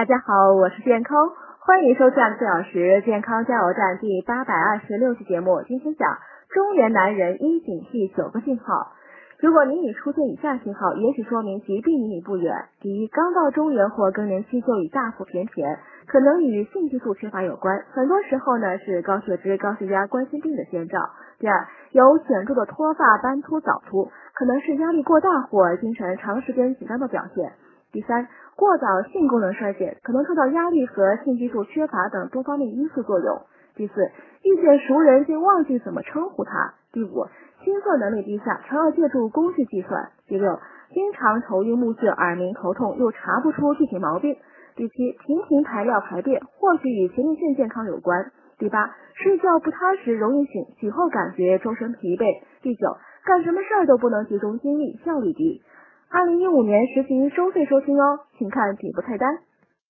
大家好，我是健康，欢迎收看四小时健康加油站第八百二十六期节目。今天讲中年男人应警惕九个信号。如果您已出现以下信号，也许说明疾病离你不远。第一，刚到中年或更年期就已大腹便便，可能与性激素缺乏有关，很多时候呢是高血脂、高血压、冠心病的先兆。第二，有显著的脱发、斑秃、早秃，可能是压力过大或精神长时间紧张的表现。第三，过早性功能衰竭，可能受到压力和性激素缺乏等多方面因素作用。第四，遇见熟人竟忘记怎么称呼他。第五。心算能力低下，常要借助工具计算。第六，经常头晕目眩、耳鸣头痛，又查不出具体毛病。第七，频频排尿排便，或许与前列腺健康有关。第八，睡觉不踏实，容易醒，醒后感觉周身疲惫。第九，干什么事儿都不能集中精力，效率低。二零一五年实行收费收听哦，请看底部菜单。